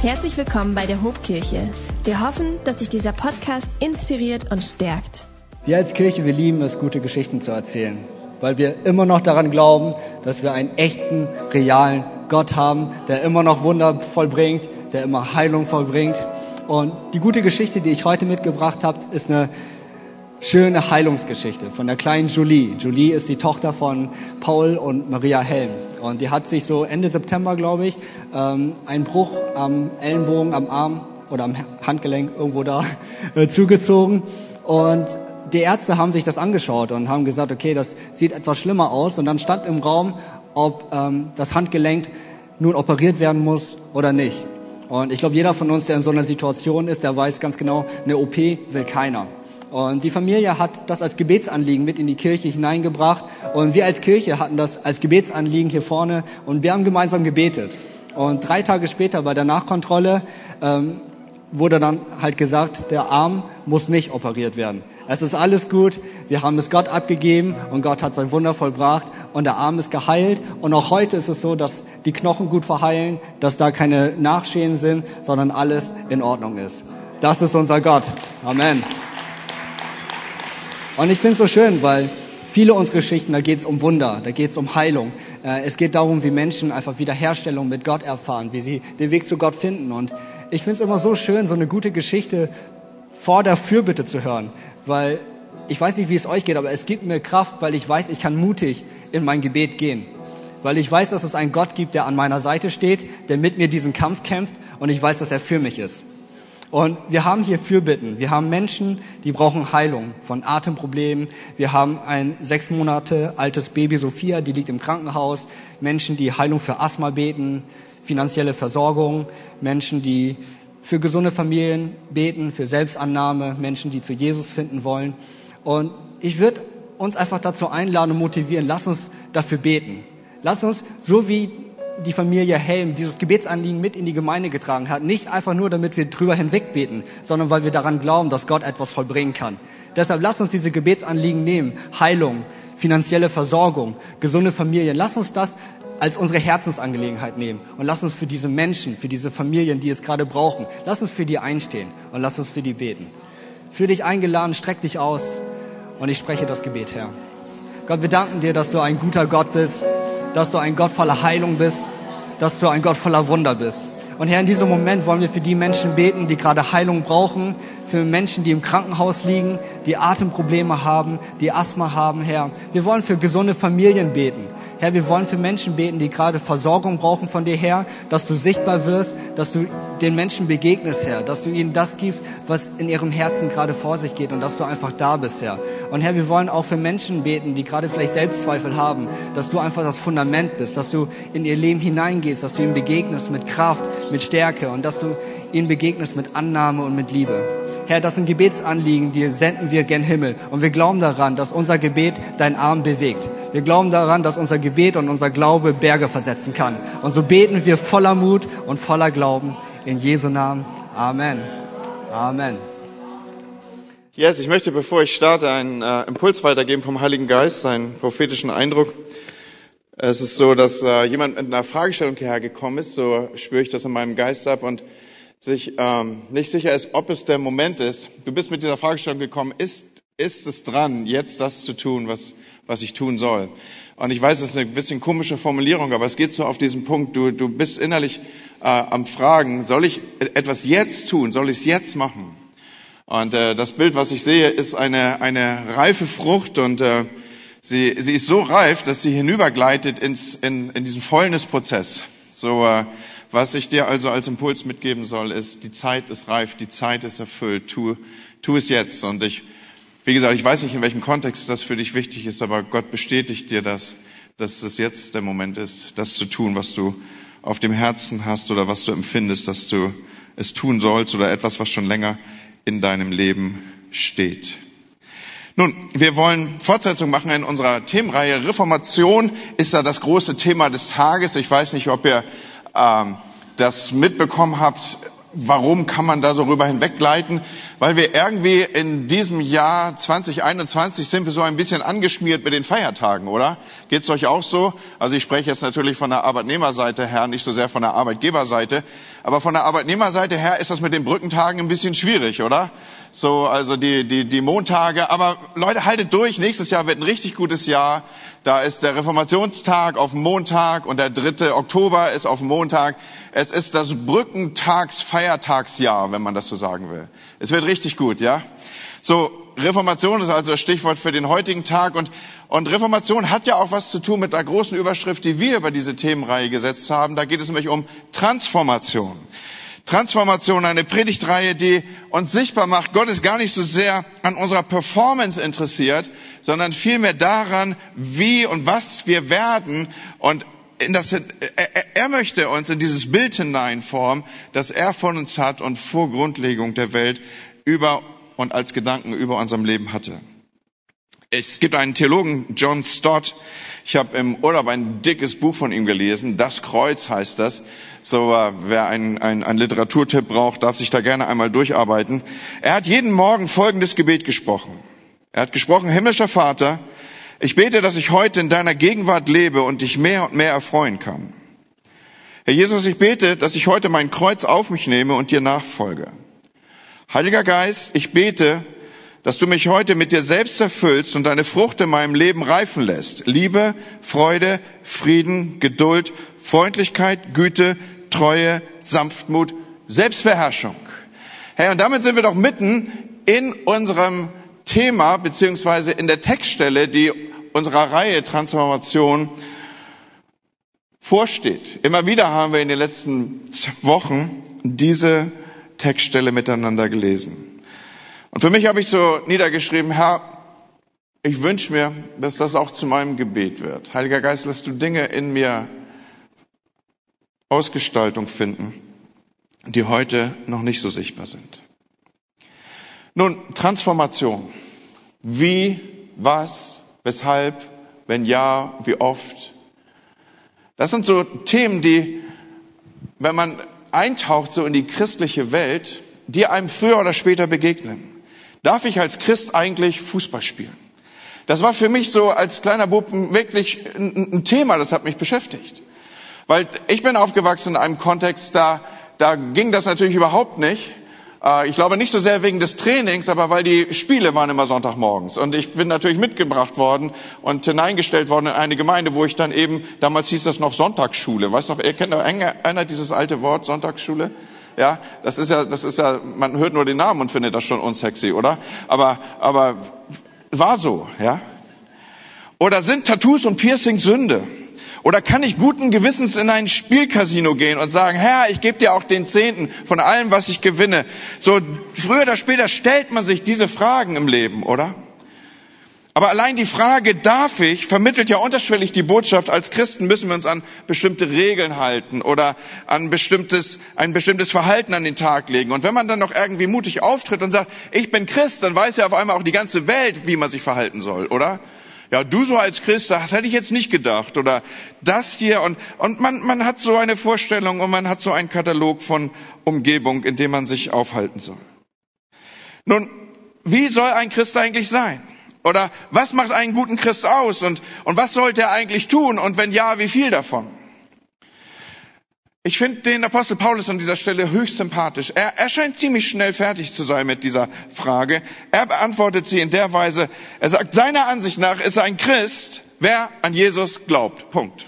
Herzlich willkommen bei der Hobkirche. Wir hoffen, dass dich dieser Podcast inspiriert und stärkt. Wir als Kirche, wir lieben es, gute Geschichten zu erzählen, weil wir immer noch daran glauben, dass wir einen echten, realen Gott haben, der immer noch Wunder vollbringt, der immer Heilung vollbringt. Und die gute Geschichte, die ich heute mitgebracht habe, ist eine schöne Heilungsgeschichte von der kleinen Julie. Julie ist die Tochter von Paul und Maria Helm. Und die hat sich so Ende September, glaube ich, ähm, einen Bruch am Ellenbogen, am Arm oder am Handgelenk irgendwo da äh, zugezogen. Und die Ärzte haben sich das angeschaut und haben gesagt, okay, das sieht etwas schlimmer aus. Und dann stand im Raum, ob ähm, das Handgelenk nun operiert werden muss oder nicht. Und ich glaube, jeder von uns, der in so einer Situation ist, der weiß ganz genau, eine OP will keiner. Und die Familie hat das als Gebetsanliegen mit in die Kirche hineingebracht. Und wir als Kirche hatten das als Gebetsanliegen hier vorne. Und wir haben gemeinsam gebetet. Und drei Tage später bei der Nachkontrolle ähm, wurde dann halt gesagt, der Arm muss nicht operiert werden. Es ist alles gut. Wir haben es Gott abgegeben und Gott hat sein Wunder vollbracht und der Arm ist geheilt. Und auch heute ist es so, dass die Knochen gut verheilen, dass da keine Nachschäden sind, sondern alles in Ordnung ist. Das ist unser Gott. Amen. Und ich finde es so schön, weil viele unserer Geschichten, da geht es um Wunder, da geht es um Heilung. Äh, es geht darum, wie Menschen einfach Wiederherstellung mit Gott erfahren, wie sie den Weg zu Gott finden. Und ich finde es immer so schön, so eine gute Geschichte vor der Fürbitte zu hören, weil ich weiß nicht, wie es euch geht, aber es gibt mir Kraft, weil ich weiß, ich kann mutig in mein Gebet gehen. Weil ich weiß, dass es einen Gott gibt, der an meiner Seite steht, der mit mir diesen Kampf kämpft und ich weiß, dass er für mich ist. Und wir haben hier Fürbitten. Wir haben Menschen, die brauchen Heilung von Atemproblemen. Wir haben ein sechs Monate altes Baby Sophia, die liegt im Krankenhaus. Menschen, die Heilung für Asthma beten, finanzielle Versorgung. Menschen, die für gesunde Familien beten, für Selbstannahme. Menschen, die zu Jesus finden wollen. Und ich würde uns einfach dazu einladen und motivieren. Lass uns dafür beten. Lass uns, so wie die Familie Helm dieses Gebetsanliegen mit in die Gemeinde getragen hat. Nicht einfach nur, damit wir drüber hinwegbeten, sondern weil wir daran glauben, dass Gott etwas vollbringen kann. Deshalb lasst uns diese Gebetsanliegen nehmen. Heilung, finanzielle Versorgung, gesunde Familien. Lasst uns das als unsere Herzensangelegenheit nehmen und lasst uns für diese Menschen, für diese Familien, die es gerade brauchen, lasst uns für die einstehen und lasst uns für die beten. Für dich eingeladen, streck dich aus und ich spreche das Gebet her. Gott, wir danken dir, dass du ein guter Gott bist dass du ein Gott voller Heilung bist, dass du ein Gott voller Wunder bist. Und Herr, in diesem Moment wollen wir für die Menschen beten, die gerade Heilung brauchen, für Menschen, die im Krankenhaus liegen, die Atemprobleme haben, die Asthma haben, Herr. Wir wollen für gesunde Familien beten. Herr, wir wollen für Menschen beten, die gerade Versorgung brauchen von dir, Herr, dass du sichtbar wirst, dass du den Menschen begegnest, Herr, dass du ihnen das gibst, was in ihrem Herzen gerade vor sich geht und dass du einfach da bist, Herr. Und Herr, wir wollen auch für Menschen beten, die gerade vielleicht Selbstzweifel haben, dass du einfach das Fundament bist, dass du in ihr Leben hineingehst, dass du ihnen begegnest mit Kraft, mit Stärke und dass du ihnen begegnest mit Annahme und mit Liebe. Herr, das sind Gebetsanliegen, die senden wir gen Himmel. Und wir glauben daran, dass unser Gebet deinen Arm bewegt. Wir glauben daran, dass unser Gebet und unser Glaube Berge versetzen kann. Und so beten wir voller Mut und voller Glauben in Jesu Namen. Amen. Amen. Yes, ich möchte, bevor ich starte, einen äh, Impuls weitergeben vom Heiligen Geist, seinen prophetischen Eindruck. Es ist so, dass äh, jemand mit einer Fragestellung hierher gekommen ist, so spüre ich das in meinem Geist ab und sich ähm, nicht sicher ist, ob es der Moment ist. Du bist mit dieser Fragestellung gekommen, ist, ist es dran, jetzt das zu tun, was was ich tun soll. Und ich weiß, es ist eine bisschen komische Formulierung, aber es geht so auf diesen Punkt, du, du bist innerlich äh, am Fragen, soll ich etwas jetzt tun, soll ich es jetzt machen? Und äh, das Bild, was ich sehe, ist eine, eine reife Frucht und äh, sie, sie ist so reif, dass sie hinübergleitet ins, in, in diesen Fäulnisprozess. So, äh, was ich dir also als Impuls mitgeben soll, ist, die Zeit ist reif, die Zeit ist erfüllt, tu, tu es jetzt. Und ich wie gesagt, ich weiß nicht, in welchem Kontext das für dich wichtig ist, aber Gott bestätigt dir das, dass es jetzt der Moment ist, das zu tun, was du auf dem Herzen hast oder was du empfindest, dass du es tun sollst oder etwas, was schon länger in deinem Leben steht. Nun, wir wollen Fortsetzung machen in unserer Themenreihe. Reformation ist da das große Thema des Tages. Ich weiß nicht, ob ihr ähm, das mitbekommen habt. Warum kann man da so rüber hinweggleiten? weil wir irgendwie in diesem Jahr 2021 sind wir so ein bisschen angeschmiert mit den Feiertagen, oder? Geht's euch auch so? Also ich spreche jetzt natürlich von der Arbeitnehmerseite her, nicht so sehr von der Arbeitgeberseite, aber von der Arbeitnehmerseite her ist das mit den Brückentagen ein bisschen schwierig, oder? So, also die, die, die Montage. Aber Leute, haltet durch. Nächstes Jahr wird ein richtig gutes Jahr. Da ist der Reformationstag auf Montag und der dritte Oktober ist auf Montag. Es ist das Brückentags-Feiertagsjahr, wenn man das so sagen will. Es wird richtig gut, ja? So, Reformation ist also das Stichwort für den heutigen Tag und, und Reformation hat ja auch was zu tun mit der großen Überschrift, die wir über diese Themenreihe gesetzt haben. Da geht es nämlich um Transformation. Transformation, eine Predigtreihe, die uns sichtbar macht, Gott ist gar nicht so sehr an unserer Performance interessiert, sondern vielmehr daran, wie und was wir werden und in das, er, er möchte uns in dieses Bild hineinformen, das er von uns hat und vor Grundlegung der Welt über und als Gedanken über unserem Leben hatte. Es gibt einen Theologen, John Stott. Ich habe im Urlaub ein dickes Buch von ihm gelesen. Das Kreuz heißt das. So, äh, wer einen ein, Literaturtipp braucht, darf sich da gerne einmal durcharbeiten. Er hat jeden Morgen folgendes Gebet gesprochen. Er hat gesprochen, himmlischer Vater, ich bete, dass ich heute in deiner Gegenwart lebe und dich mehr und mehr erfreuen kann. Herr Jesus, ich bete, dass ich heute mein Kreuz auf mich nehme und dir nachfolge. Heiliger Geist, ich bete, dass du mich heute mit dir selbst erfüllst und deine Frucht in meinem Leben reifen lässt. Liebe, Freude, Frieden, Geduld, Freundlichkeit, Güte, Treue, Sanftmut, Selbstbeherrschung. Herr, und damit sind wir doch mitten in unserem Thema beziehungsweise in der Textstelle, die unserer Reihe Transformation vorsteht. Immer wieder haben wir in den letzten Wochen diese Textstelle miteinander gelesen. Und für mich habe ich so niedergeschrieben, Herr, ich wünsche mir, dass das auch zu meinem Gebet wird. Heiliger Geist, lass du Dinge in mir Ausgestaltung finden, die heute noch nicht so sichtbar sind. Nun, Transformation. Wie, was, weshalb, wenn ja, wie oft? Das sind so Themen, die, wenn man eintaucht so in die christliche Welt, die einem früher oder später begegnen. Darf ich als Christ eigentlich Fußball spielen? Das war für mich so als kleiner Bub wirklich ein Thema, das hat mich beschäftigt. Weil ich bin aufgewachsen in einem Kontext, da, da ging das natürlich überhaupt nicht. Äh, ich glaube nicht so sehr wegen des Trainings, aber weil die Spiele waren immer Sonntagmorgens. Und ich bin natürlich mitgebracht worden und hineingestellt worden in eine Gemeinde, wo ich dann eben, damals hieß das noch Sonntagsschule. Weißt noch, ihr kennt noch einer dieses alte Wort, Sonntagsschule? Ja, das ist ja, das ist ja, man hört nur den Namen und findet das schon unsexy, oder? Aber, aber war so, ja? Oder sind Tattoos und Piercings Sünde? Oder kann ich guten Gewissens in ein Spielcasino gehen und sagen, Herr, ich gebe dir auch den Zehnten von allem, was ich gewinne? So früher oder später stellt man sich diese Fragen im Leben, oder? Aber allein die Frage, darf ich, vermittelt ja unterschwellig die Botschaft, als Christen müssen wir uns an bestimmte Regeln halten oder an bestimmtes, ein bestimmtes Verhalten an den Tag legen. Und wenn man dann noch irgendwie mutig auftritt und sagt, ich bin Christ, dann weiß ja auf einmal auch die ganze Welt, wie man sich verhalten soll, oder? Ja, du so als Christ, das hätte ich jetzt nicht gedacht. Oder das hier. Und, und man, man hat so eine Vorstellung und man hat so einen Katalog von Umgebung, in dem man sich aufhalten soll. Nun, wie soll ein Christ eigentlich sein? Oder was macht einen guten Christ aus? Und, und was sollte er eigentlich tun? Und wenn ja, wie viel davon? Ich finde den Apostel Paulus an dieser Stelle höchst sympathisch. Er, er scheint ziemlich schnell fertig zu sein mit dieser Frage. Er beantwortet sie in der Weise, er sagt, seiner Ansicht nach ist ein Christ, wer an Jesus glaubt. Punkt.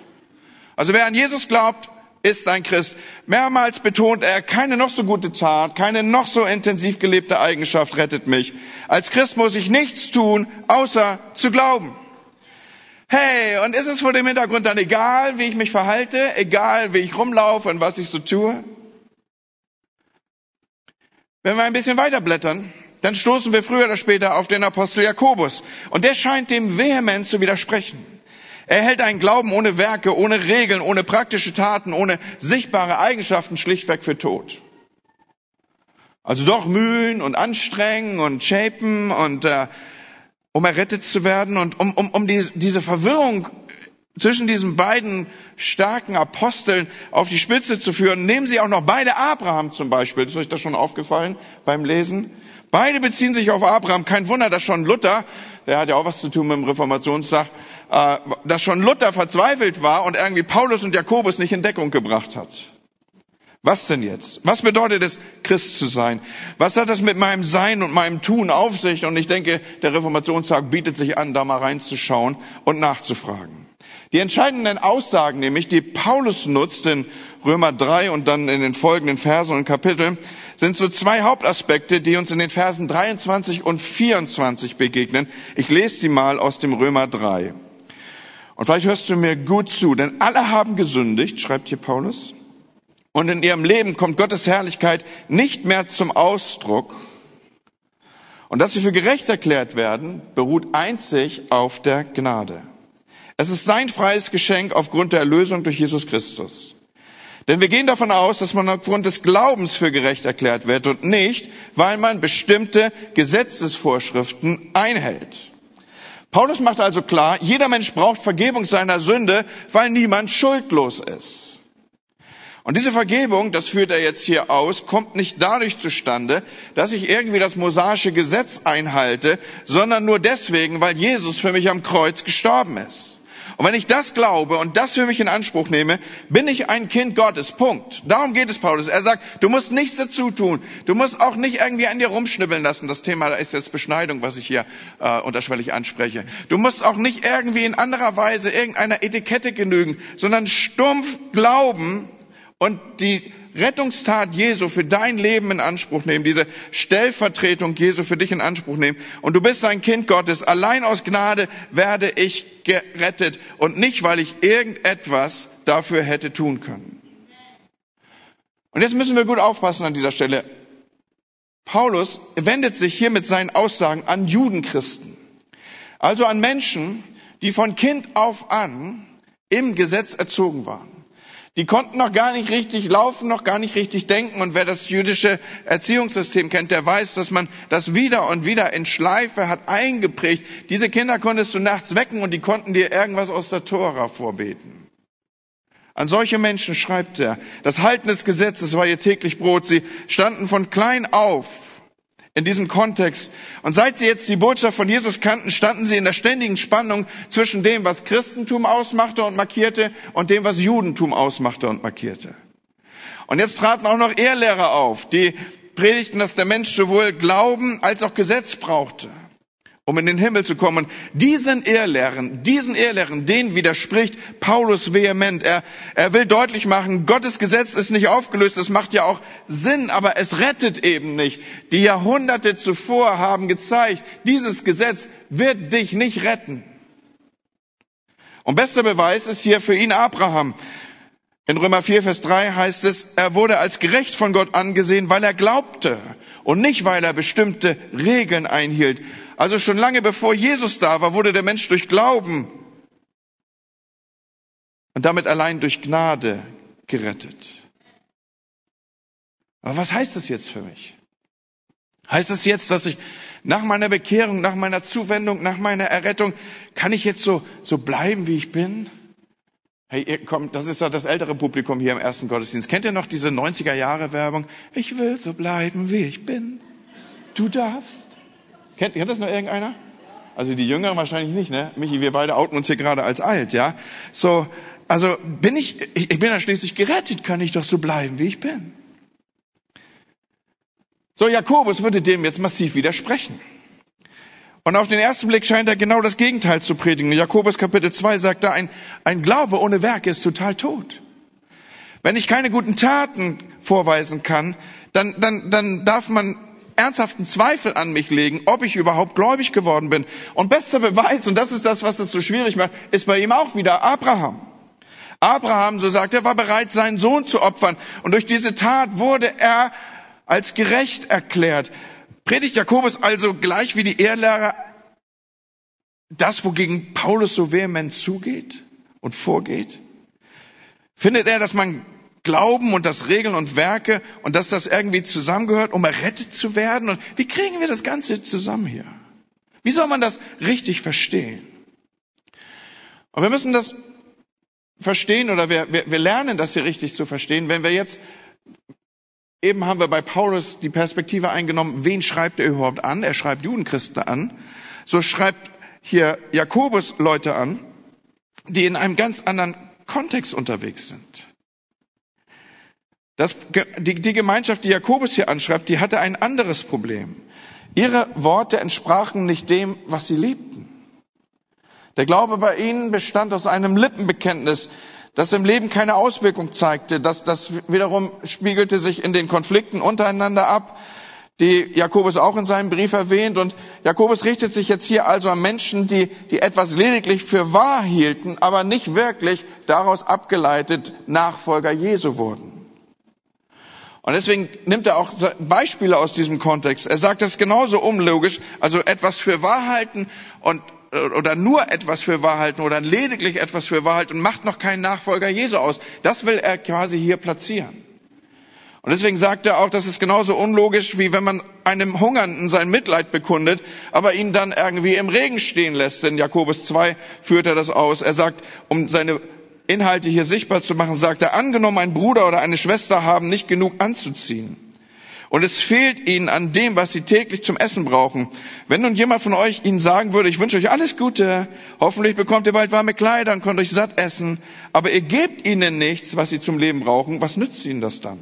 Also wer an Jesus glaubt, ist ein Christ. Mehrmals betont er, keine noch so gute Tat, keine noch so intensiv gelebte Eigenschaft rettet mich. Als Christ muss ich nichts tun, außer zu glauben. Hey, und ist es vor dem Hintergrund dann egal, wie ich mich verhalte, egal, wie ich rumlaufe und was ich so tue? Wenn wir ein bisschen weiterblättern, dann stoßen wir früher oder später auf den Apostel Jakobus. Und der scheint dem vehement zu widersprechen. Er hält einen Glauben ohne Werke, ohne Regeln, ohne praktische Taten, ohne sichtbare Eigenschaften schlichtweg für tot. Also doch mühen und anstrengen und shapen und äh, um errettet zu werden und um, um, um die, diese Verwirrung zwischen diesen beiden starken Aposteln auf die Spitze zu führen, nehmen sie auch noch beide Abraham zum Beispiel. Ist euch das schon aufgefallen beim Lesen? Beide beziehen sich auf Abraham. Kein Wunder, dass schon Luther, der hat ja auch was zu tun mit dem Reformationstag, dass schon Luther verzweifelt war und irgendwie Paulus und Jakobus nicht in Deckung gebracht hat. Was denn jetzt? Was bedeutet es, Christ zu sein? Was hat das mit meinem Sein und meinem Tun auf sich? Und ich denke, der Reformationstag bietet sich an, da mal reinzuschauen und nachzufragen. Die entscheidenden Aussagen nämlich, die Paulus nutzt in Römer 3 und dann in den folgenden Versen und Kapiteln, sind so zwei Hauptaspekte, die uns in den Versen 23 und 24 begegnen. Ich lese die mal aus dem Römer 3. Und vielleicht hörst du mir gut zu, denn alle haben gesündigt, schreibt hier Paulus und in ihrem Leben kommt Gottes Herrlichkeit nicht mehr zum Ausdruck. Und dass sie für gerecht erklärt werden, beruht einzig auf der Gnade. Es ist sein freies Geschenk aufgrund der Erlösung durch Jesus Christus. Denn wir gehen davon aus, dass man aufgrund des Glaubens für gerecht erklärt wird und nicht, weil man bestimmte Gesetzesvorschriften einhält. Paulus macht also klar, jeder Mensch braucht Vergebung seiner Sünde, weil niemand schuldlos ist. Und diese Vergebung, das führt er jetzt hier aus, kommt nicht dadurch zustande, dass ich irgendwie das mosaische Gesetz einhalte, sondern nur deswegen, weil Jesus für mich am Kreuz gestorben ist. Und wenn ich das glaube und das für mich in Anspruch nehme, bin ich ein Kind Gottes. Punkt. Darum geht es Paulus. Er sagt, du musst nichts dazu tun. Du musst auch nicht irgendwie an dir rumschnibbeln lassen. Das Thema ist jetzt Beschneidung, was ich hier äh, unterschwellig anspreche. Du musst auch nicht irgendwie in anderer Weise irgendeiner Etikette genügen, sondern stumpf glauben und die Rettungstat Jesu für dein Leben in Anspruch nehmen, diese Stellvertretung Jesu für dich in Anspruch nehmen. Und du bist ein Kind Gottes. Allein aus Gnade werde ich gerettet und nicht, weil ich irgendetwas dafür hätte tun können. Und jetzt müssen wir gut aufpassen an dieser Stelle. Paulus wendet sich hier mit seinen Aussagen an Judenchristen. Also an Menschen, die von Kind auf an im Gesetz erzogen waren. Die konnten noch gar nicht richtig laufen, noch gar nicht richtig denken. Und wer das jüdische Erziehungssystem kennt, der weiß, dass man das wieder und wieder in Schleife hat eingeprägt. Diese Kinder konntest du nachts wecken und die konnten dir irgendwas aus der Tora vorbeten. An solche Menschen schreibt er, das Halten des Gesetzes war ihr täglich Brot. Sie standen von klein auf in diesem Kontext. Und seit sie jetzt die Botschaft von Jesus kannten, standen sie in der ständigen Spannung zwischen dem, was Christentum ausmachte und markierte, und dem, was Judentum ausmachte und markierte. Und jetzt traten auch noch Ehrlehrer auf, die predigten, dass der Mensch sowohl Glauben als auch Gesetz brauchte um in den Himmel zu kommen. Diesen Ehrlehren, diesen Ehrlehren, denen widerspricht Paulus vehement. Er, er will deutlich machen, Gottes Gesetz ist nicht aufgelöst, es macht ja auch Sinn, aber es rettet eben nicht. Die Jahrhunderte zuvor haben gezeigt, dieses Gesetz wird dich nicht retten. Und bester Beweis ist hier für ihn Abraham. In Römer 4, Vers 3 heißt es, er wurde als gerecht von Gott angesehen, weil er glaubte und nicht, weil er bestimmte Regeln einhielt. Also schon lange bevor Jesus da war, wurde der Mensch durch Glauben und damit allein durch Gnade gerettet. Aber was heißt das jetzt für mich? Heißt das jetzt, dass ich nach meiner Bekehrung, nach meiner Zuwendung, nach meiner Errettung, kann ich jetzt so, so bleiben, wie ich bin? Hey, ihr kommt, das ist ja das ältere Publikum hier im ersten Gottesdienst. Kennt ihr noch diese 90er Jahre Werbung? Ich will so bleiben, wie ich bin. Du darfst. Kennt, kennt das noch irgendeiner? Also die Jüngeren wahrscheinlich nicht, ne? Michi, wir beide outen uns hier gerade als alt, ja? So, also bin ich, ich, ich bin ja schließlich gerettet, kann ich doch so bleiben, wie ich bin. So, Jakobus würde dem jetzt massiv widersprechen. Und auf den ersten Blick scheint er genau das Gegenteil zu predigen. Jakobus Kapitel 2 sagt da, ein, ein Glaube ohne Werke ist total tot. Wenn ich keine guten Taten vorweisen kann, dann, dann, dann darf man ernsthaften Zweifel an mich legen, ob ich überhaupt gläubig geworden bin. Und bester Beweis, und das ist das, was es so schwierig macht, ist bei ihm auch wieder Abraham. Abraham, so sagt er, war bereit, seinen Sohn zu opfern. Und durch diese Tat wurde er als gerecht erklärt. Predigt Jakobus also gleich wie die Ehrlehrer das, wogegen Paulus so vehement zugeht und vorgeht? Findet er, dass man Glauben und das Regeln und Werke und dass das irgendwie zusammengehört, um errettet zu werden. Und wie kriegen wir das Ganze zusammen hier? Wie soll man das richtig verstehen? Und wir müssen das verstehen oder wir, wir, wir lernen das hier richtig zu verstehen, wenn wir jetzt, eben haben wir bei Paulus die Perspektive eingenommen, wen schreibt er überhaupt an? Er schreibt Judenchristen an. So schreibt hier Jakobus Leute an, die in einem ganz anderen Kontext unterwegs sind. Das, die, die Gemeinschaft, die Jakobus hier anschreibt, die hatte ein anderes Problem. Ihre Worte entsprachen nicht dem, was sie liebten. Der Glaube bei ihnen bestand aus einem Lippenbekenntnis, das im Leben keine Auswirkung zeigte. Das, das wiederum spiegelte sich in den Konflikten untereinander ab, die Jakobus auch in seinem Brief erwähnt. Und Jakobus richtet sich jetzt hier also an Menschen, die, die etwas lediglich für wahr hielten, aber nicht wirklich daraus abgeleitet Nachfolger Jesu wurden. Und deswegen nimmt er auch Beispiele aus diesem Kontext. Er sagt das genauso unlogisch, also etwas für wahr halten und oder nur etwas für wahr halten oder lediglich etwas für wahr halten und macht noch keinen Nachfolger Jesu aus. Das will er quasi hier platzieren. Und deswegen sagt er auch, das ist genauso unlogisch, wie wenn man einem Hungernden sein Mitleid bekundet, aber ihn dann irgendwie im Regen stehen lässt. Denn Jakobus 2 führt er das aus. Er sagt, um seine Inhalte hier sichtbar zu machen, sagt er, angenommen, ein Bruder oder eine Schwester haben nicht genug anzuziehen. Und es fehlt ihnen an dem, was sie täglich zum Essen brauchen. Wenn nun jemand von euch ihnen sagen würde, ich wünsche euch alles Gute, hoffentlich bekommt ihr bald warme Kleider und könnt euch satt essen, aber ihr gebt ihnen nichts, was sie zum Leben brauchen, was nützt ihnen das dann?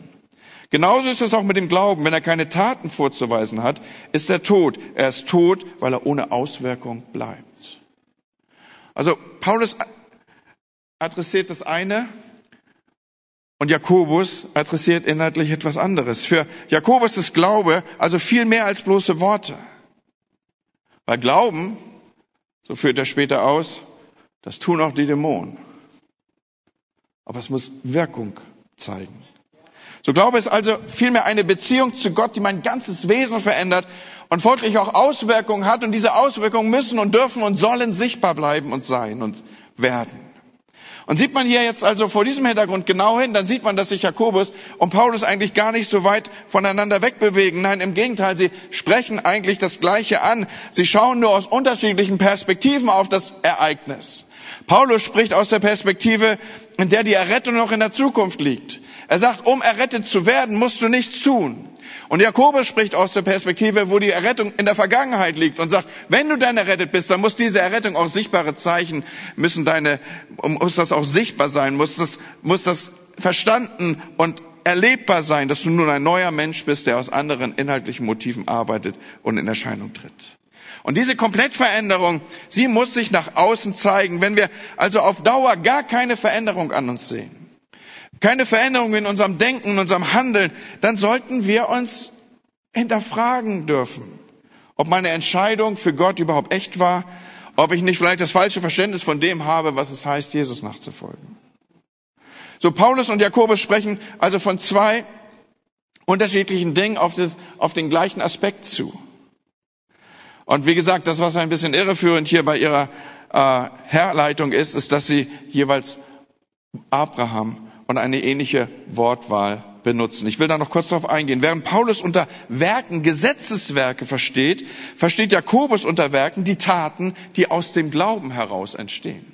Genauso ist es auch mit dem Glauben. Wenn er keine Taten vorzuweisen hat, ist er tot. Er ist tot, weil er ohne Auswirkung bleibt. Also Paulus adressiert das eine und Jakobus adressiert inhaltlich etwas anderes. Für Jakobus ist Glaube also viel mehr als bloße Worte. Weil Glauben, so führt er später aus, das tun auch die Dämonen. Aber es muss Wirkung zeigen. So Glaube ist also vielmehr eine Beziehung zu Gott, die mein ganzes Wesen verändert und folglich auch Auswirkungen hat. Und diese Auswirkungen müssen und dürfen und sollen sichtbar bleiben und sein und werden. Und sieht man hier jetzt also vor diesem Hintergrund genau hin, dann sieht man, dass sich Jakobus und Paulus eigentlich gar nicht so weit voneinander wegbewegen. Nein, im Gegenteil, sie sprechen eigentlich das Gleiche an. Sie schauen nur aus unterschiedlichen Perspektiven auf das Ereignis. Paulus spricht aus der Perspektive, in der die Errettung noch in der Zukunft liegt. Er sagt, um errettet zu werden, musst du nichts tun. Und Jakobus spricht aus der Perspektive, wo die Errettung in der Vergangenheit liegt und sagt, wenn du dann errettet bist, dann muss diese Errettung auch sichtbare Zeichen, müssen deine, muss das auch sichtbar sein, muss das, muss das verstanden und erlebbar sein, dass du nun ein neuer Mensch bist, der aus anderen inhaltlichen Motiven arbeitet und in Erscheinung tritt. Und diese Komplettveränderung, sie muss sich nach außen zeigen. Wenn wir also auf Dauer gar keine Veränderung an uns sehen, keine Veränderung in unserem Denken, in unserem Handeln, dann sollten wir uns hinterfragen dürfen, ob meine Entscheidung für Gott überhaupt echt war, ob ich nicht vielleicht das falsche Verständnis von dem habe, was es heißt, Jesus nachzufolgen. So, Paulus und Jakobus sprechen also von zwei unterschiedlichen Dingen auf, das, auf den gleichen Aspekt zu. Und wie gesagt, das, was ein bisschen irreführend hier bei ihrer äh, Herleitung ist, ist, dass sie jeweils Abraham und eine ähnliche Wortwahl benutzen. Ich will da noch kurz darauf eingehen. Während Paulus unter Werken Gesetzeswerke versteht, versteht Jakobus unter Werken die Taten, die aus dem Glauben heraus entstehen.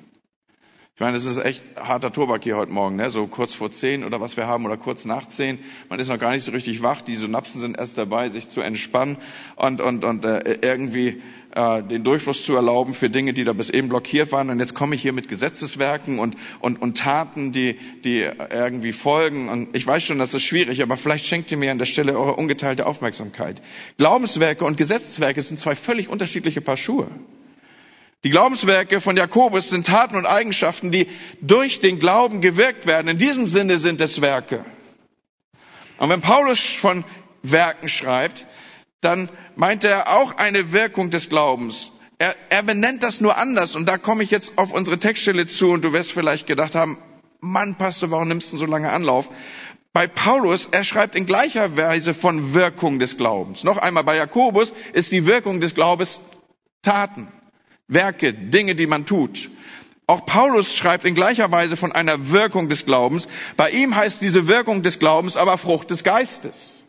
Ich meine, es ist echt harter Tobak hier heute Morgen, ne? so kurz vor zehn oder was wir haben oder kurz nach zehn. Man ist noch gar nicht so richtig wach. Die Synapsen sind erst dabei, sich zu entspannen und und und äh, irgendwie äh, den Durchfluss zu erlauben für Dinge, die da bis eben blockiert waren. Und jetzt komme ich hier mit Gesetzeswerken und, und, und Taten, die, die irgendwie folgen. Und ich weiß schon, das ist schwierig, aber vielleicht schenkt ihr mir an der Stelle eure ungeteilte Aufmerksamkeit. Glaubenswerke und Gesetzeswerke sind zwei völlig unterschiedliche Paar Schuhe. Die Glaubenswerke von Jakobus sind Taten und Eigenschaften, die durch den Glauben gewirkt werden. In diesem Sinne sind es Werke. Und wenn Paulus von Werken schreibt, dann meint er auch eine Wirkung des Glaubens. Er, er benennt das nur anders und da komme ich jetzt auf unsere Textstelle zu und du wirst vielleicht gedacht haben, Mann, Pastor, warum nimmst du so lange Anlauf? Bei Paulus, er schreibt in gleicher Weise von Wirkung des Glaubens. Noch einmal, bei Jakobus ist die Wirkung des Glaubens Taten, Werke, Dinge, die man tut. Auch Paulus schreibt in gleicher Weise von einer Wirkung des Glaubens. Bei ihm heißt diese Wirkung des Glaubens aber Frucht des Geistes.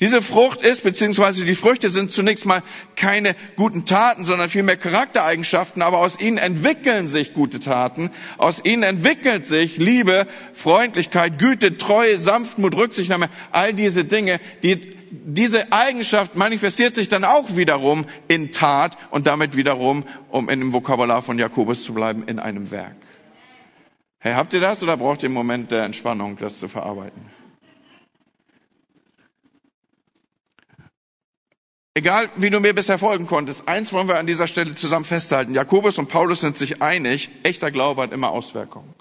Diese Frucht ist, beziehungsweise die Früchte sind zunächst mal keine guten Taten, sondern vielmehr Charaktereigenschaften, aber aus ihnen entwickeln sich gute Taten, aus ihnen entwickelt sich Liebe, Freundlichkeit, Güte, Treue, Sanftmut, Rücksichtnahme, all diese Dinge, die, diese Eigenschaft manifestiert sich dann auch wiederum in Tat und damit wiederum, um in dem Vokabular von Jakobus zu bleiben, in einem Werk. Hey, habt ihr das oder braucht ihr einen Moment der Entspannung, das zu verarbeiten? Egal, wie du mir bisher folgen konntest, eins wollen wir an dieser Stelle zusammen festhalten. Jakobus und Paulus sind sich einig, echter Glaube hat immer Auswirkungen.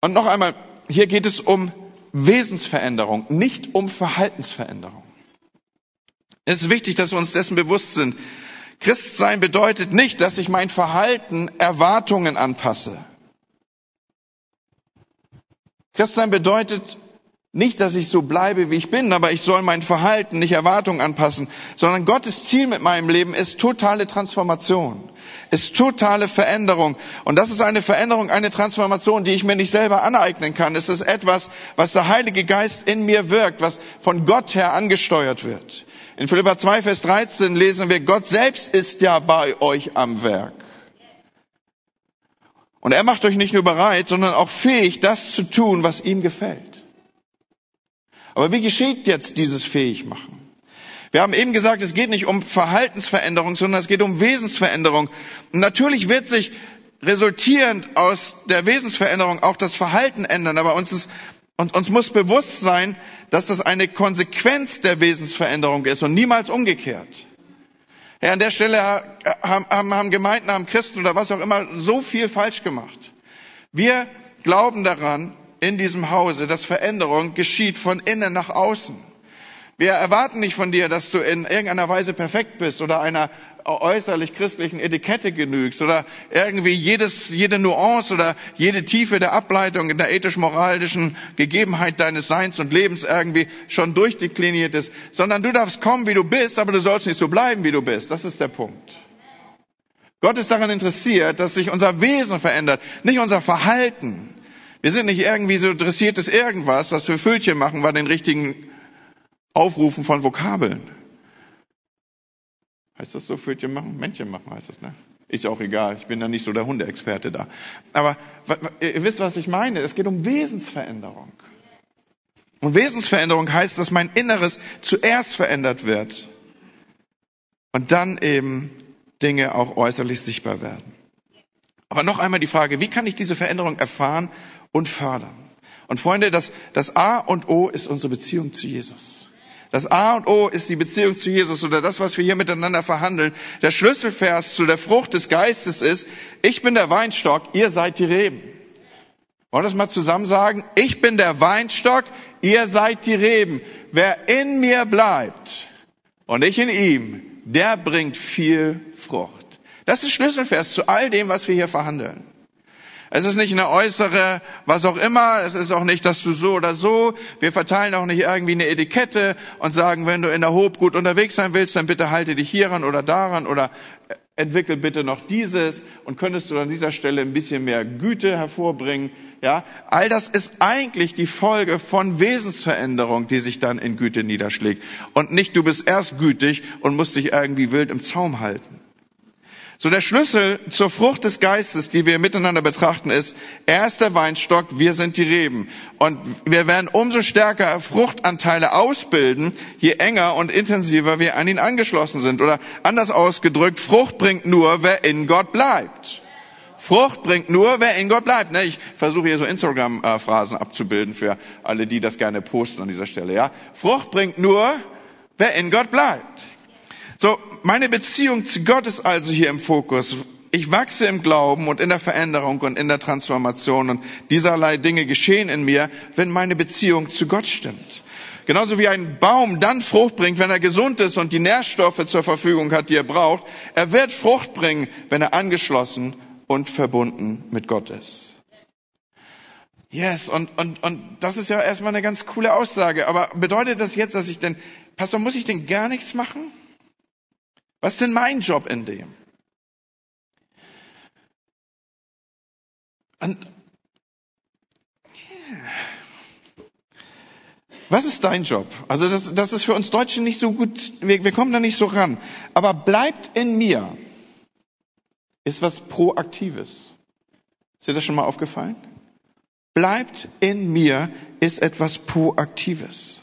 Und noch einmal, hier geht es um Wesensveränderung, nicht um Verhaltensveränderung. Es ist wichtig, dass wir uns dessen bewusst sind. Christsein bedeutet nicht, dass ich mein Verhalten Erwartungen anpasse. Christsein bedeutet nicht, dass ich so bleibe, wie ich bin, aber ich soll mein Verhalten nicht Erwartungen anpassen, sondern Gottes Ziel mit meinem Leben ist totale Transformation, ist totale Veränderung. Und das ist eine Veränderung, eine Transformation, die ich mir nicht selber aneignen kann. Es ist etwas, was der Heilige Geist in mir wirkt, was von Gott her angesteuert wird. In Philippa 2, Vers 13 lesen wir, Gott selbst ist ja bei euch am Werk. Und er macht euch nicht nur bereit, sondern auch fähig, das zu tun, was ihm gefällt. Aber wie geschieht jetzt dieses Fähigmachen? Wir haben eben gesagt, es geht nicht um Verhaltensveränderung, sondern es geht um Wesensveränderung. Und natürlich wird sich resultierend aus der Wesensveränderung auch das Verhalten ändern, aber uns, ist, und uns muss bewusst sein, dass das eine Konsequenz der Wesensveränderung ist und niemals umgekehrt. Ja, an der Stelle haben, haben, haben Gemeinden, haben Christen oder was auch immer so viel falsch gemacht. Wir glauben daran, in diesem Hause, dass Veränderung geschieht von innen nach außen. Wir erwarten nicht von dir, dass du in irgendeiner Weise perfekt bist oder einer äußerlich christlichen Etikette genügst oder irgendwie jedes, jede Nuance oder jede Tiefe der Ableitung in der ethisch-moralischen Gegebenheit deines Seins und Lebens irgendwie schon durchdekliniert ist, sondern du darfst kommen, wie du bist, aber du sollst nicht so bleiben, wie du bist. Das ist der Punkt. Gott ist daran interessiert, dass sich unser Wesen verändert, nicht unser Verhalten. Wir sind nicht irgendwie so interessiertes irgendwas, dass wir Füllchen machen bei den richtigen Aufrufen von Vokabeln. Heißt das so, Füllchen machen? Männchen machen heißt das, ne? Ist auch egal, ich bin da nicht so der Hundeexperte da. Aber ihr wisst, was ich meine. Es geht um Wesensveränderung. Und Wesensveränderung heißt, dass mein Inneres zuerst verändert wird und dann eben Dinge auch äußerlich sichtbar werden. Aber noch einmal die Frage, wie kann ich diese Veränderung erfahren und fördern. Und Freunde, das, das A und O ist unsere Beziehung zu Jesus. Das A und O ist die Beziehung zu Jesus oder das, was wir hier miteinander verhandeln. Der Schlüsselvers zu der Frucht des Geistes ist, ich bin der Weinstock, ihr seid die Reben. Wollen wir das mal zusammen sagen? Ich bin der Weinstock, ihr seid die Reben. Wer in mir bleibt und ich in ihm, der bringt viel Frucht. Das ist Schlüsselvers zu all dem, was wir hier verhandeln. Es ist nicht eine äußere, was auch immer. Es ist auch nicht, dass du so oder so. Wir verteilen auch nicht irgendwie eine Etikette und sagen, wenn du in der Hob gut unterwegs sein willst, dann bitte halte dich hieran oder daran oder entwickel bitte noch dieses und könntest du an dieser Stelle ein bisschen mehr Güte hervorbringen. Ja, all das ist eigentlich die Folge von Wesensveränderung, die sich dann in Güte niederschlägt. Und nicht du bist erst gütig und musst dich irgendwie wild im Zaum halten. So der Schlüssel zur Frucht des Geistes, die wir miteinander betrachten, ist, er ist der Weinstock, wir sind die Reben. Und wir werden umso stärker Fruchtanteile ausbilden, je enger und intensiver wir an ihn angeschlossen sind. Oder anders ausgedrückt, Frucht bringt nur, wer in Gott bleibt. Frucht bringt nur, wer in Gott bleibt. Ne, ich versuche hier so Instagram-Phrasen abzubilden für alle, die das gerne posten an dieser Stelle. Ja, Frucht bringt nur, wer in Gott bleibt. So, meine Beziehung zu Gott ist also hier im Fokus. Ich wachse im Glauben und in der Veränderung und in der Transformation und dieserlei Dinge geschehen in mir, wenn meine Beziehung zu Gott stimmt. Genauso wie ein Baum dann Frucht bringt, wenn er gesund ist und die Nährstoffe zur Verfügung hat, die er braucht. Er wird Frucht bringen, wenn er angeschlossen und verbunden mit Gott ist. Yes, und, und, und das ist ja erstmal eine ganz coole Aussage. Aber bedeutet das jetzt, dass ich denn, Pastor, muss ich denn gar nichts machen? Was ist denn mein Job in dem? Und Was ist dein Job? Also das, das ist für uns Deutsche nicht so gut, wir, wir kommen da nicht so ran. Aber bleibt in mir ist was Proaktives. Ist dir das schon mal aufgefallen? Bleibt in mir ist etwas Proaktives.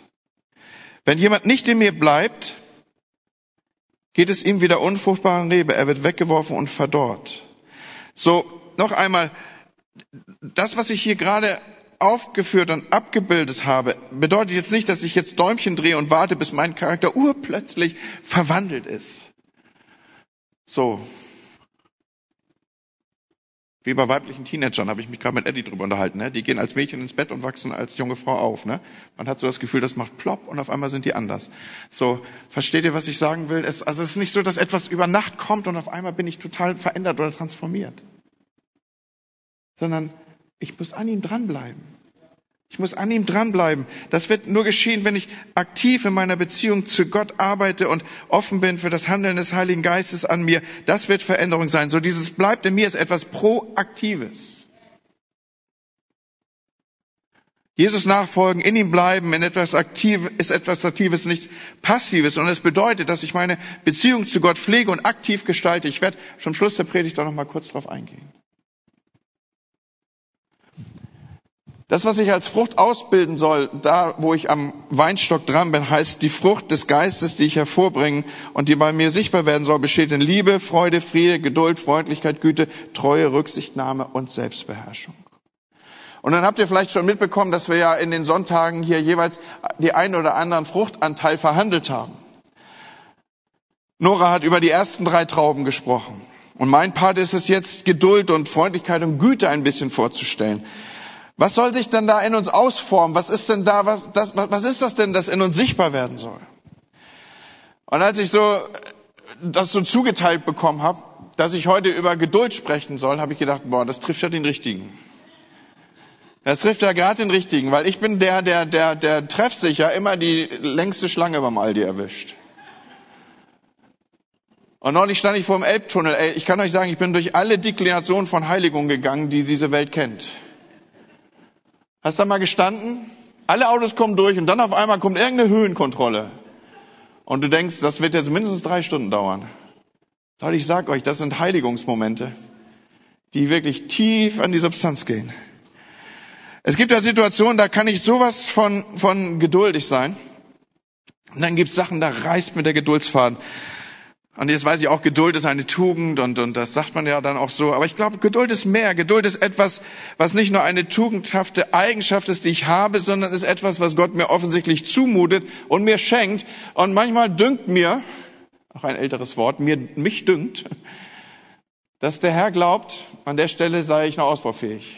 Wenn jemand nicht in mir bleibt, geht es ihm wieder unfruchtbaren Rebe. Er wird weggeworfen und verdorrt. So, noch einmal, das, was ich hier gerade aufgeführt und abgebildet habe, bedeutet jetzt nicht, dass ich jetzt Däumchen drehe und warte, bis mein Charakter urplötzlich verwandelt ist. So. Wie bei weiblichen Teenagern habe ich mich gerade mit Eddie drüber unterhalten. Ne? Die gehen als Mädchen ins Bett und wachsen als junge Frau auf. Ne? Man hat so das Gefühl, das macht plopp und auf einmal sind die anders. So, versteht ihr, was ich sagen will? Es, also es ist nicht so, dass etwas über Nacht kommt und auf einmal bin ich total verändert oder transformiert. Sondern ich muss an ihm dranbleiben. Ich muss an ihm dranbleiben. Das wird nur geschehen, wenn ich aktiv in meiner Beziehung zu Gott arbeite und offen bin für das Handeln des Heiligen Geistes an mir. Das wird Veränderung sein. So dieses bleibt in mir ist etwas Proaktives. Jesus nachfolgen, in ihm bleiben, in etwas Aktives, ist etwas Aktives, nichts Passives. Und es bedeutet, dass ich meine Beziehung zu Gott pflege und aktiv gestalte. Ich werde zum Schluss der Predigt da noch mal kurz drauf eingehen. Das, was ich als Frucht ausbilden soll, da wo ich am Weinstock dran bin, heißt die Frucht des Geistes, die ich hervorbringen und die bei mir sichtbar werden soll, besteht in Liebe, Freude, Friede, Geduld, Freundlichkeit, Güte, Treue, Rücksichtnahme und Selbstbeherrschung. Und dann habt ihr vielleicht schon mitbekommen, dass wir ja in den Sonntagen hier jeweils die einen oder anderen Fruchtanteil verhandelt haben. Nora hat über die ersten drei Trauben gesprochen. Und mein Part ist es jetzt, Geduld und Freundlichkeit und Güte ein bisschen vorzustellen. Was soll sich denn da in uns ausformen? Was ist denn da, was, das, was ist das denn, das in uns sichtbar werden soll? Und als ich so das so zugeteilt bekommen habe, dass ich heute über Geduld sprechen soll, habe ich gedacht, boah, das trifft ja den Richtigen. Das trifft ja gerade den Richtigen, weil ich bin der, der, der, der treffsicher immer die längste Schlange beim Aldi erwischt. Und neulich stand ich vor dem Elbtunnel. Ey, ich kann euch sagen, ich bin durch alle Deklinationen von Heiligung gegangen, die diese Welt kennt. Hast du da mal gestanden? Alle Autos kommen durch und dann auf einmal kommt irgendeine Höhenkontrolle. Und du denkst, das wird jetzt mindestens drei Stunden dauern. Leute, ich sag euch, das sind Heiligungsmomente, die wirklich tief an die Substanz gehen. Es gibt ja Situationen, da kann ich sowas von, von geduldig sein. Und dann gibt es Sachen, da reißt mir der Geduldsfaden. Und jetzt weiß ich auch, Geduld ist eine Tugend und, und das sagt man ja dann auch so. Aber ich glaube, Geduld ist mehr. Geduld ist etwas, was nicht nur eine tugendhafte Eigenschaft ist, die ich habe, sondern ist etwas, was Gott mir offensichtlich zumutet und mir schenkt. Und manchmal dünkt mir, auch ein älteres Wort, mir, mich dünkt, dass der Herr glaubt, an der Stelle sei ich noch ausbaufähig.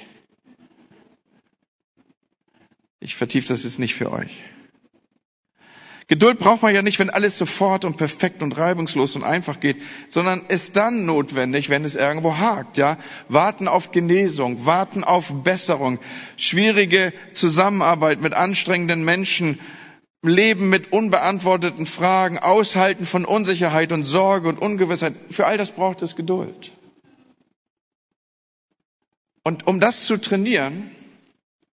Ich vertiefe das jetzt nicht für euch. Geduld braucht man ja nicht, wenn alles sofort und perfekt und reibungslos und einfach geht, sondern ist dann notwendig, wenn es irgendwo hakt, ja. Warten auf Genesung, warten auf Besserung, schwierige Zusammenarbeit mit anstrengenden Menschen, Leben mit unbeantworteten Fragen, Aushalten von Unsicherheit und Sorge und Ungewissheit. Für all das braucht es Geduld. Und um das zu trainieren,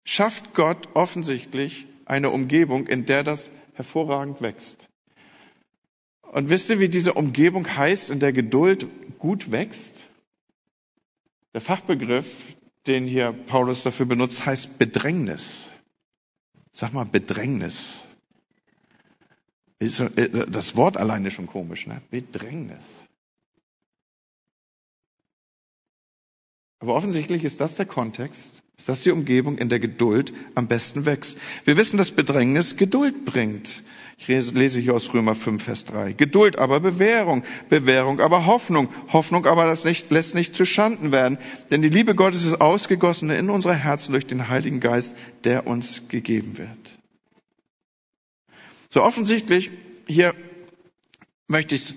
schafft Gott offensichtlich eine Umgebung, in der das hervorragend wächst. Und wisst ihr, wie diese Umgebung heißt, in der Geduld gut wächst? Der Fachbegriff, den hier Paulus dafür benutzt, heißt Bedrängnis. Sag mal Bedrängnis. Äh, das Wort alleine schon komisch, ne? Bedrängnis. Aber offensichtlich ist das der Kontext, ist das die Umgebung, in der Geduld am besten wächst. Wir wissen, dass Bedrängnis Geduld bringt. Ich lese hier aus Römer 5, Vers 3. Geduld aber Bewährung, Bewährung aber Hoffnung, Hoffnung aber das nicht, lässt nicht zu Schanden werden. Denn die Liebe Gottes ist ausgegossen in unsere Herzen durch den Heiligen Geist, der uns gegeben wird. So offensichtlich, hier möchte ich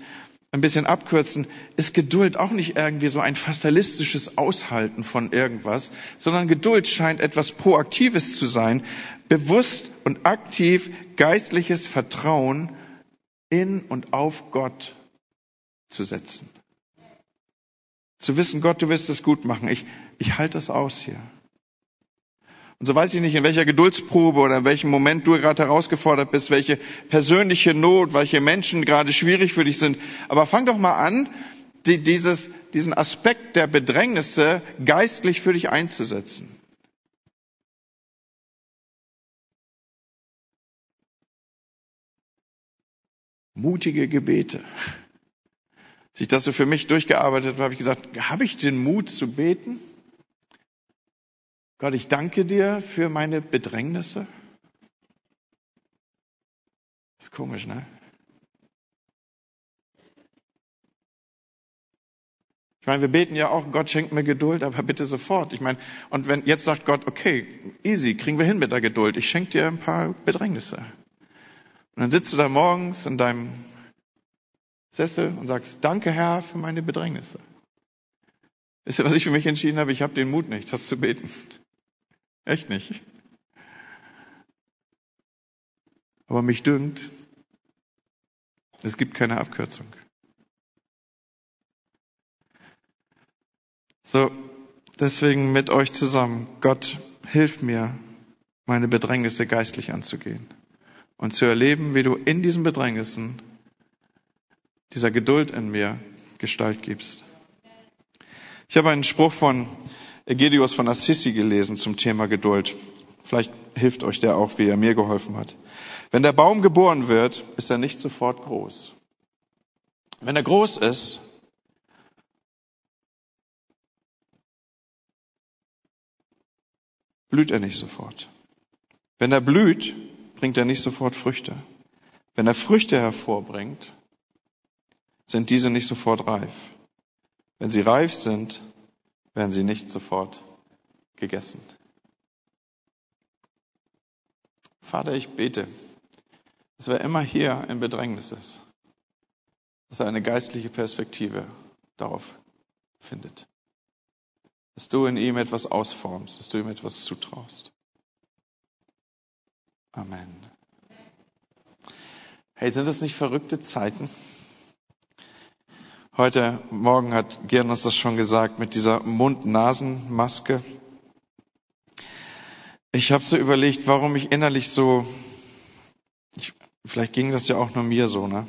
ein bisschen abkürzen, ist Geduld auch nicht irgendwie so ein fatalistisches Aushalten von irgendwas, sondern Geduld scheint etwas Proaktives zu sein, bewusst und aktiv geistliches Vertrauen in und auf Gott zu setzen. Zu wissen, Gott, du wirst es gut machen. Ich, ich halte das aus hier. Und so weiß ich nicht, in welcher Geduldsprobe oder in welchem Moment du gerade herausgefordert bist, welche persönliche Not, welche Menschen gerade schwierig für dich sind. Aber fang doch mal an, die, dieses, diesen Aspekt der Bedrängnisse geistlich für dich einzusetzen. Mutige Gebete. Als ich das so für mich durchgearbeitet habe, habe ich gesagt, habe ich den Mut zu beten? Gott, ich danke dir für meine Bedrängnisse. Das ist komisch, ne? Ich meine, wir beten ja auch, Gott schenkt mir Geduld, aber bitte sofort. Ich meine, und wenn jetzt sagt Gott, okay, easy, kriegen wir hin mit der Geduld. Ich schenke dir ein paar Bedrängnisse. Und dann sitzt du da morgens in deinem Sessel und sagst, danke Herr für meine Bedrängnisse. Wisst ihr, was ich für mich entschieden habe? Ich habe den Mut nicht, das zu beten. Echt nicht. Aber mich dünkt, es gibt keine Abkürzung. So, deswegen mit euch zusammen. Gott, hilf mir, meine Bedrängnisse geistlich anzugehen und zu erleben, wie du in diesen Bedrängnissen dieser Geduld in mir Gestalt gibst. Ich habe einen Spruch von Egidius von Assisi gelesen zum Thema Geduld. Vielleicht hilft euch der auch, wie er mir geholfen hat. Wenn der Baum geboren wird, ist er nicht sofort groß. Wenn er groß ist, blüht er nicht sofort. Wenn er blüht, bringt er nicht sofort Früchte. Wenn er Früchte hervorbringt, sind diese nicht sofort reif. Wenn sie reif sind, werden sie nicht sofort gegessen. Vater, ich bete, dass wer immer hier in Bedrängnis ist, dass er eine geistliche Perspektive darauf findet. Dass du in ihm etwas ausformst, dass du ihm etwas zutraust. Amen. Hey, sind das nicht verrückte Zeiten? Heute Morgen hat Gern uns das schon gesagt mit dieser Mund-Nasen-Maske. Ich habe so überlegt, warum ich innerlich so, ich, vielleicht ging das ja auch nur mir so, ne?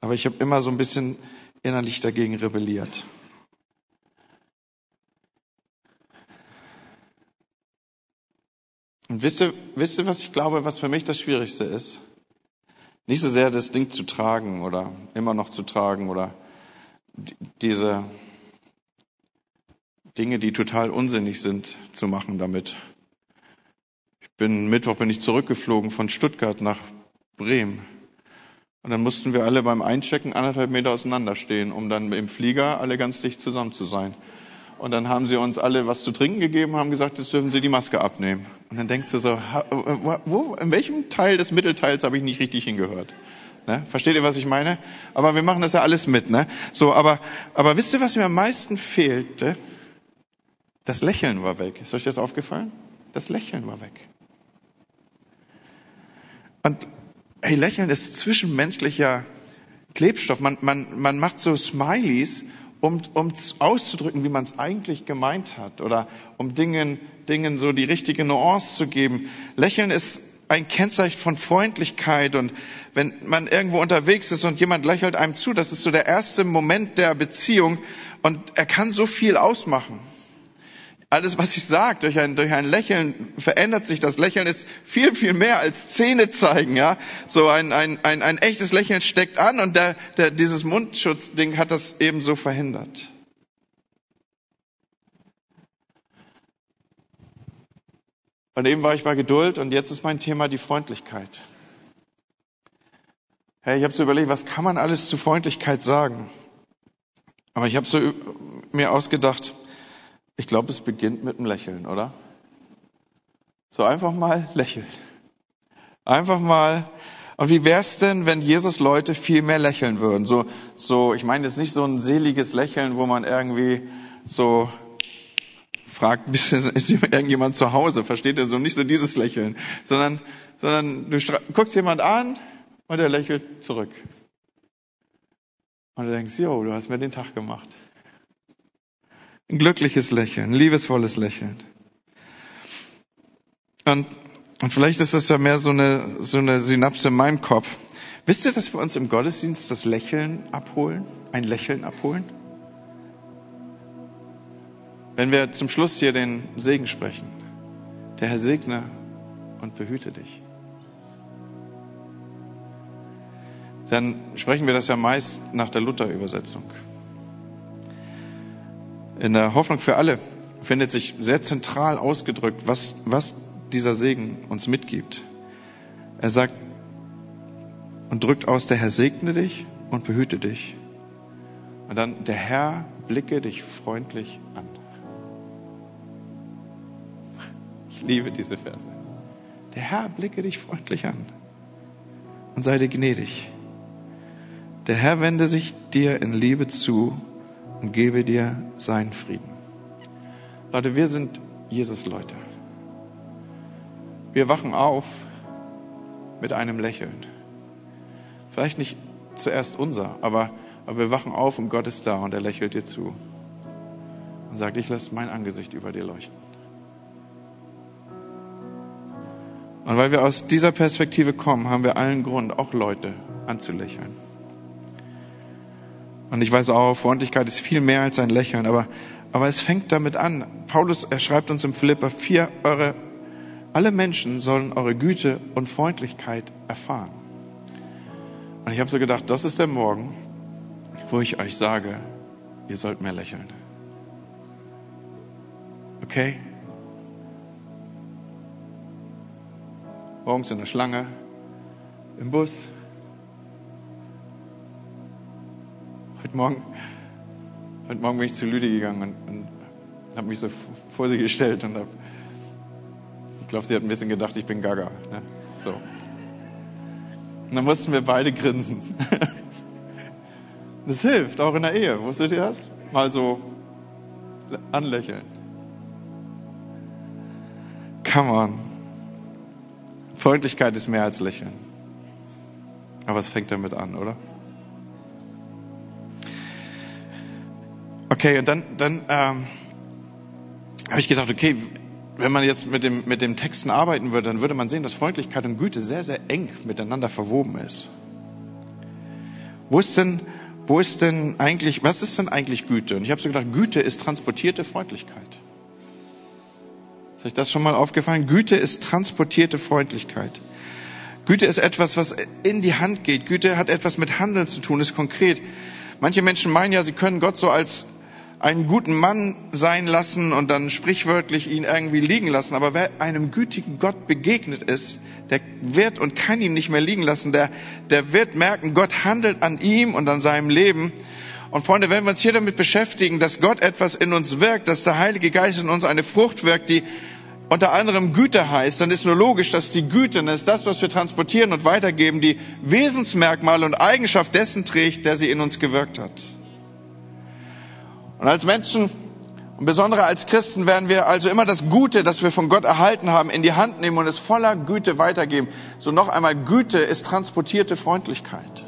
Aber ich habe immer so ein bisschen innerlich dagegen rebelliert. Und wisst ihr, wisst ihr, was ich glaube, was für mich das Schwierigste ist? Nicht so sehr das Ding zu tragen oder immer noch zu tragen oder diese Dinge, die total unsinnig sind, zu machen damit. Ich bin Mittwoch bin ich zurückgeflogen von Stuttgart nach Bremen. Und dann mussten wir alle beim Einchecken anderthalb Meter auseinanderstehen, um dann im Flieger alle ganz dicht zusammen zu sein. Und dann haben sie uns alle was zu trinken gegeben, haben gesagt, jetzt dürfen sie die Maske abnehmen. Und dann denkst du so, wo, in welchem Teil des Mittelteils habe ich nicht richtig hingehört? Ne? Versteht ihr, was ich meine? Aber wir machen das ja alles mit. Ne? So, aber, aber wisst ihr, was mir am meisten fehlte? Das Lächeln war weg. Ist euch das aufgefallen? Das Lächeln war weg. Und hey, Lächeln ist zwischenmenschlicher Klebstoff. Man, man, man macht so Smileys, um, um auszudrücken, wie man es eigentlich gemeint hat oder um Dingen, Dingen so die richtige Nuance zu geben. Lächeln ist ein Kennzeichen von Freundlichkeit und wenn man irgendwo unterwegs ist und jemand lächelt einem zu, das ist so der erste Moment der Beziehung und er kann so viel ausmachen. Alles, was ich sage, durch ein, durch ein Lächeln verändert sich. Das Lächeln ist viel, viel mehr als Zähne zeigen, ja. So ein, ein, ein, ein echtes Lächeln steckt an und der, der, dieses Mundschutzding hat das ebenso verhindert. Und eben war ich bei Geduld und jetzt ist mein Thema die Freundlichkeit. Hey, ich habe so überlegt, was kann man alles zu Freundlichkeit sagen? Aber ich habe so mir ausgedacht, ich glaube, es beginnt mit einem Lächeln, oder? So einfach mal lächeln. Einfach mal. Und wie wär's denn, wenn Jesus Leute viel mehr lächeln würden? So, so, ich meine jetzt nicht so ein seliges Lächeln, wo man irgendwie so fragt, ist irgendjemand zu Hause? Versteht ihr so? Nicht so dieses Lächeln, sondern, sondern du guckst jemand an und er lächelt zurück. Und du denkst, jo, du hast mir den Tag gemacht. Ein glückliches Lächeln, ein liebesvolles Lächeln. Und, und vielleicht ist das ja mehr so eine, so eine Synapse in meinem Kopf. Wisst ihr, dass wir uns im Gottesdienst das Lächeln abholen? Ein Lächeln abholen? Wenn wir zum Schluss hier den Segen sprechen. Der Herr segne und behüte dich. Dann sprechen wir das ja meist nach der Luther-Übersetzung. In der Hoffnung für alle findet sich sehr zentral ausgedrückt, was, was dieser Segen uns mitgibt. Er sagt und drückt aus, der Herr segne dich und behüte dich. Und dann, der Herr blicke dich freundlich an. Liebe diese Verse. Der Herr blicke dich freundlich an und sei dir gnädig. Der Herr wende sich dir in Liebe zu und gebe dir seinen Frieden. Leute, wir sind Jesus-Leute. Wir wachen auf mit einem Lächeln. Vielleicht nicht zuerst unser, aber, aber wir wachen auf und Gott ist da und er lächelt dir zu und sagt, ich lasse mein Angesicht über dir leuchten. Und weil wir aus dieser Perspektive kommen, haben wir allen Grund, auch Leute anzulächeln. Und ich weiß auch, Freundlichkeit ist viel mehr als ein Lächeln, aber, aber es fängt damit an. Paulus, er schreibt uns im Philippa 4, eure, alle Menschen sollen eure Güte und Freundlichkeit erfahren. Und ich habe so gedacht, das ist der Morgen, wo ich euch sage, ihr sollt mehr lächeln. Okay? Morgens in der Schlange, im Bus. Heute Morgen, heute Morgen bin ich zu Lüde gegangen und, und habe mich so vor sie gestellt und habe, ich glaube, sie hat ein bisschen gedacht, ich bin Gaga. Ne? So. Und dann mussten wir beide grinsen. Das hilft, auch in der Ehe. Wusstet ihr das? Mal so anlächeln. Come on. Freundlichkeit ist mehr als Lächeln. Aber es fängt damit an, oder? Okay, und dann, dann ähm, habe ich gedacht, okay, wenn man jetzt mit dem, mit dem Texten arbeiten würde, dann würde man sehen, dass Freundlichkeit und Güte sehr, sehr eng miteinander verwoben ist. Wo ist denn, wo ist denn eigentlich, was ist denn eigentlich Güte? Und ich habe so gedacht, Güte ist transportierte Freundlichkeit. Ist euch das schon mal aufgefallen? Güte ist transportierte Freundlichkeit. Güte ist etwas, was in die Hand geht. Güte hat etwas mit Handeln zu tun, ist konkret. Manche Menschen meinen ja, sie können Gott so als einen guten Mann sein lassen und dann sprichwörtlich ihn irgendwie liegen lassen. Aber wer einem gütigen Gott begegnet ist, der wird und kann ihn nicht mehr liegen lassen. Der, der wird merken, Gott handelt an ihm und an seinem Leben. Und Freunde, wenn wir uns hier damit beschäftigen, dass Gott etwas in uns wirkt, dass der Heilige Geist in uns eine Frucht wirkt, die unter anderem Güte heißt, dann ist nur logisch, dass die Güte, das ist das, was wir transportieren und weitergeben, die Wesensmerkmale und Eigenschaft dessen trägt, der sie in uns gewirkt hat. Und als Menschen und besonders als Christen werden wir also immer das Gute, das wir von Gott erhalten haben, in die Hand nehmen und es voller Güte weitergeben. So noch einmal, Güte ist transportierte Freundlichkeit.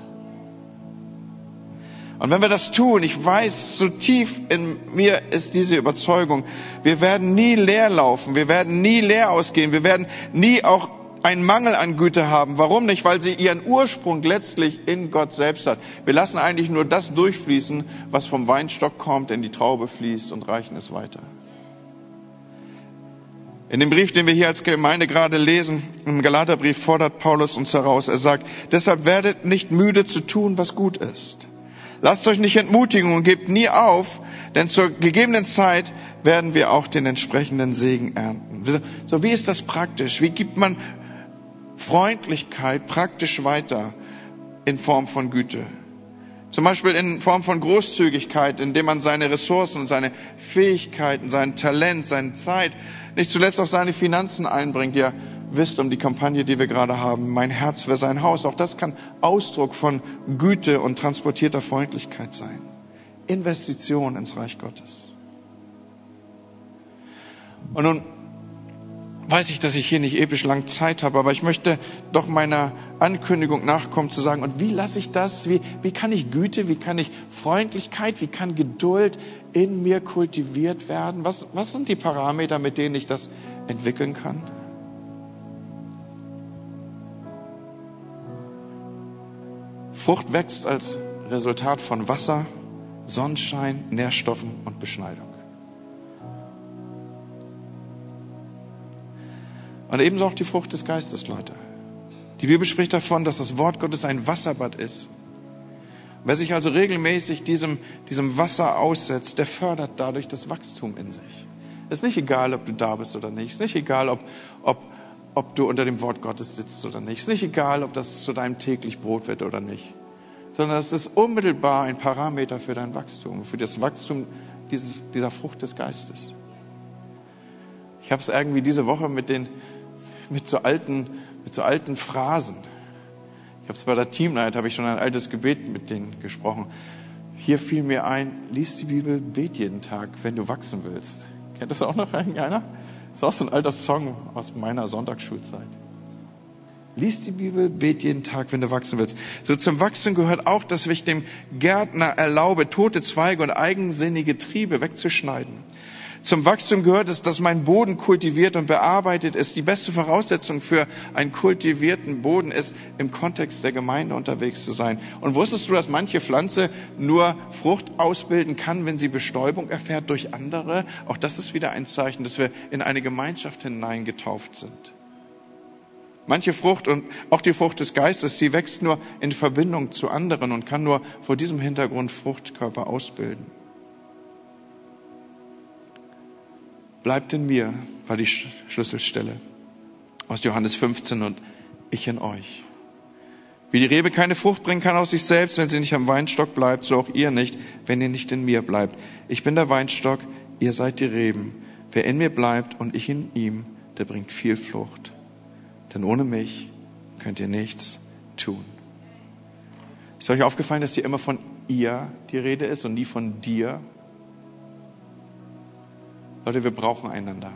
Und wenn wir das tun, ich weiß, so tief in mir ist diese Überzeugung, wir werden nie leer laufen, wir werden nie leer ausgehen, wir werden nie auch einen Mangel an Güte haben. Warum nicht? Weil sie ihren Ursprung letztlich in Gott selbst hat. Wir lassen eigentlich nur das durchfließen, was vom Weinstock kommt, in die Traube fließt und reichen es weiter. In dem Brief, den wir hier als Gemeinde gerade lesen, im Galaterbrief fordert Paulus uns heraus. Er sagt, deshalb werdet nicht müde zu tun, was gut ist. Lasst euch nicht entmutigen und gebt nie auf, denn zur gegebenen Zeit werden wir auch den entsprechenden Segen ernten. So, wie ist das praktisch? Wie gibt man Freundlichkeit praktisch weiter in Form von Güte? Zum Beispiel in Form von Großzügigkeit, indem man seine Ressourcen und seine Fähigkeiten, sein Talent, seine Zeit, nicht zuletzt auch seine Finanzen einbringt, ja, wisst um die Kampagne, die wir gerade haben, mein Herz für sein Haus. Auch das kann Ausdruck von Güte und transportierter Freundlichkeit sein. Investition ins Reich Gottes. Und nun weiß ich, dass ich hier nicht episch lang Zeit habe, aber ich möchte doch meiner Ankündigung nachkommen zu sagen, und wie lasse ich das, wie, wie kann ich Güte, wie kann ich Freundlichkeit, wie kann Geduld in mir kultiviert werden? Was, was sind die Parameter, mit denen ich das entwickeln kann? Frucht wächst als Resultat von Wasser, Sonnenschein, Nährstoffen und Beschneidung. Und ebenso auch die Frucht des Geistes, Leute. Die Bibel spricht davon, dass das Wort Gottes ein Wasserbad ist. Wer sich also regelmäßig diesem, diesem Wasser aussetzt, der fördert dadurch das Wachstum in sich. Es ist nicht egal, ob du da bist oder nicht. Es ist nicht egal, ob, ob, ob du unter dem Wort Gottes sitzt oder nicht. Es ist nicht egal, ob das zu deinem täglich Brot wird oder nicht. Sondern es ist unmittelbar ein Parameter für dein Wachstum, für das Wachstum dieses, dieser Frucht des Geistes. Ich habe es irgendwie diese Woche mit, den, mit, so alten, mit so alten Phrasen. Ich habe es bei der Teamnight, habe ich schon ein altes Gebet mit denen gesprochen. Hier fiel mir ein, lies die Bibel, bet jeden Tag, wenn du wachsen willst. Kennt das auch noch irgendeiner? Das ist auch so ein alter Song aus meiner Sonntagsschulzeit. Lies die Bibel, bet jeden Tag, wenn du wachsen willst. So zum Wachsen gehört auch, dass ich dem Gärtner erlaube, tote Zweige und eigensinnige Triebe wegzuschneiden. Zum Wachstum gehört es, dass mein Boden kultiviert und bearbeitet ist. Die beste Voraussetzung für einen kultivierten Boden ist, im Kontext der Gemeinde unterwegs zu sein. Und wusstest du, dass manche Pflanze nur Frucht ausbilden kann, wenn sie Bestäubung erfährt durch andere? Auch das ist wieder ein Zeichen, dass wir in eine Gemeinschaft hineingetauft sind. Manche Frucht und auch die Frucht des Geistes, sie wächst nur in Verbindung zu anderen und kann nur vor diesem Hintergrund Fruchtkörper ausbilden. Bleibt in mir, war die Schlüsselstelle aus Johannes 15 und ich in euch. Wie die Rebe keine Frucht bringen kann aus sich selbst, wenn sie nicht am Weinstock bleibt, so auch ihr nicht, wenn ihr nicht in mir bleibt. Ich bin der Weinstock, ihr seid die Reben. Wer in mir bleibt und ich in ihm, der bringt viel Frucht. Denn ohne mich könnt ihr nichts tun. Ist euch aufgefallen, dass hier immer von ihr die Rede ist und nie von dir? Leute, wir brauchen einander.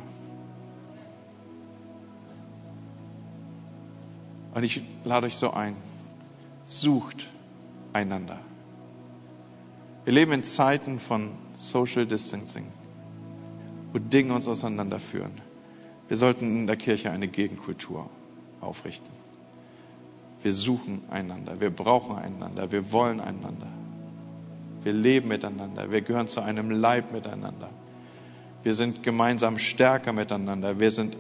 Und ich lade euch so ein, sucht einander. Wir leben in Zeiten von Social Distancing, wo Dinge uns auseinanderführen. Wir sollten in der Kirche eine Gegenkultur aufrichten. Wir suchen einander, wir brauchen einander, wir wollen einander. Wir leben miteinander, wir gehören zu einem Leib miteinander. Wir sind gemeinsam stärker miteinander. Wir sind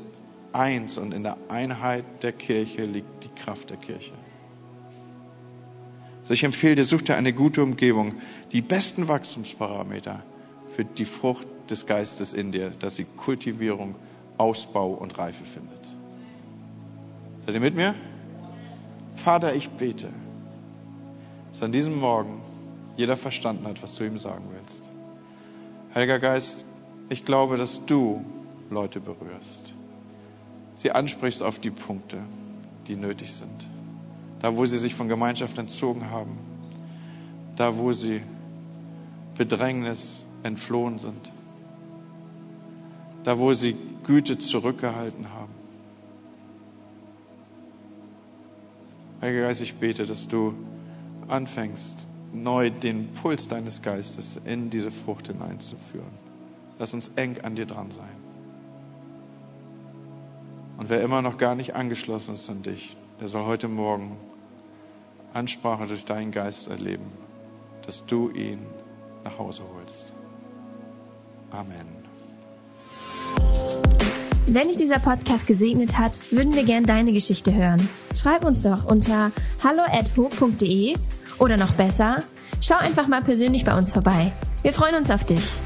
eins und in der Einheit der Kirche liegt die Kraft der Kirche. So ich empfehle dir, such dir eine gute Umgebung, die besten Wachstumsparameter für die Frucht des Geistes in dir, dass sie Kultivierung, Ausbau und Reife findet. Seid ihr mit mir? Vater, ich bete, dass an diesem Morgen jeder verstanden hat, was du ihm sagen willst. Heiliger Geist, ich glaube, dass du Leute berührst. Sie ansprichst auf die Punkte, die nötig sind. Da, wo sie sich von Gemeinschaft entzogen haben. Da, wo sie Bedrängnis entflohen sind. Da, wo sie Güte zurückgehalten haben. Heiliger Geist, ich bete, dass du anfängst, neu den Puls deines Geistes in diese Frucht hineinzuführen. Lass uns eng an dir dran sein. Und wer immer noch gar nicht angeschlossen ist an dich, der soll heute Morgen Ansprache durch deinen Geist erleben, dass du ihn nach Hause holst. Amen. Wenn dich dieser Podcast gesegnet hat, würden wir gern deine Geschichte hören. Schreib uns doch unter hallo@ho.de oder noch besser, schau einfach mal persönlich bei uns vorbei. Wir freuen uns auf dich.